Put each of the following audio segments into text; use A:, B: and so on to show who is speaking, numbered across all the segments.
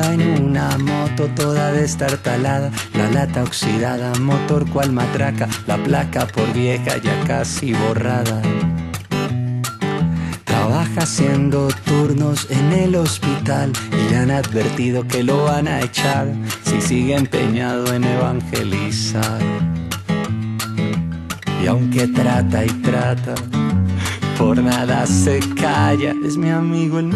A: una moto toda destartalada, la lata oxidada, motor cual matraca, la placa por vieja ya casi borrada. Trabaja haciendo turnos en el hospital y le han advertido que lo van a echar si sigue empeñado en evangelizar. Y aunque trata y trata, por nada se calla. Es mi amigo el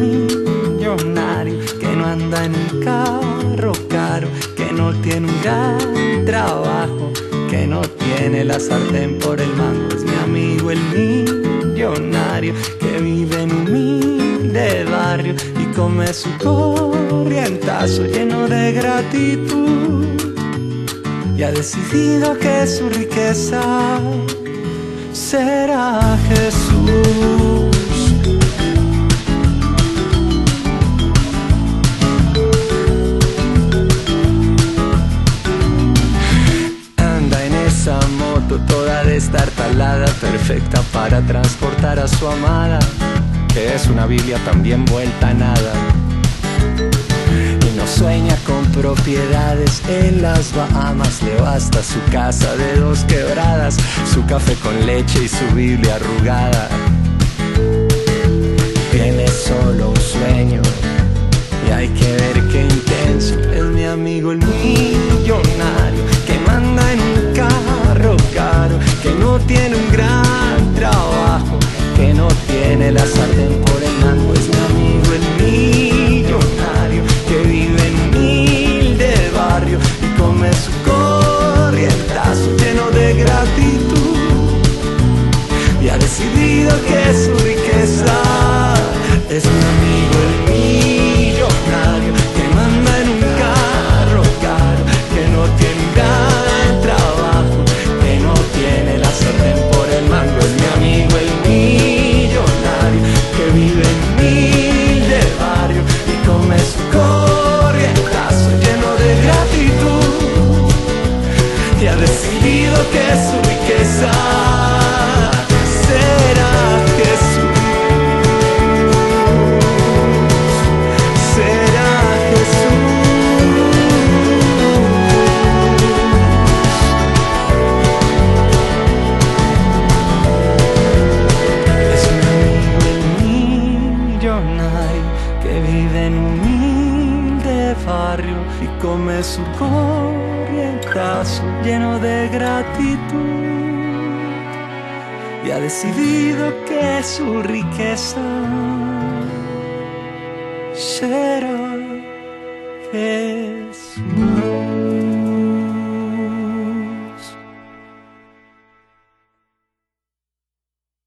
A: millonario que no anda en un carro caro, que no tiene un gran trabajo, que no tiene la sartén por el mango. Es mi amigo el millonario que vive en un humilde barrio y come su corrientazo lleno de gratitud. Y ha decidido que su riqueza será Jesús. Moto toda destartalada, perfecta para transportar a su amada, que es una Biblia también vuelta a nada. Y no sueña con propiedades en las Bahamas, le basta su casa de dos quebradas, su café con leche y su Biblia arrugada. Tiene un decidido que su riqueza y come su corrientazo lleno de gratitud y ha decidido que su riqueza será Jesús.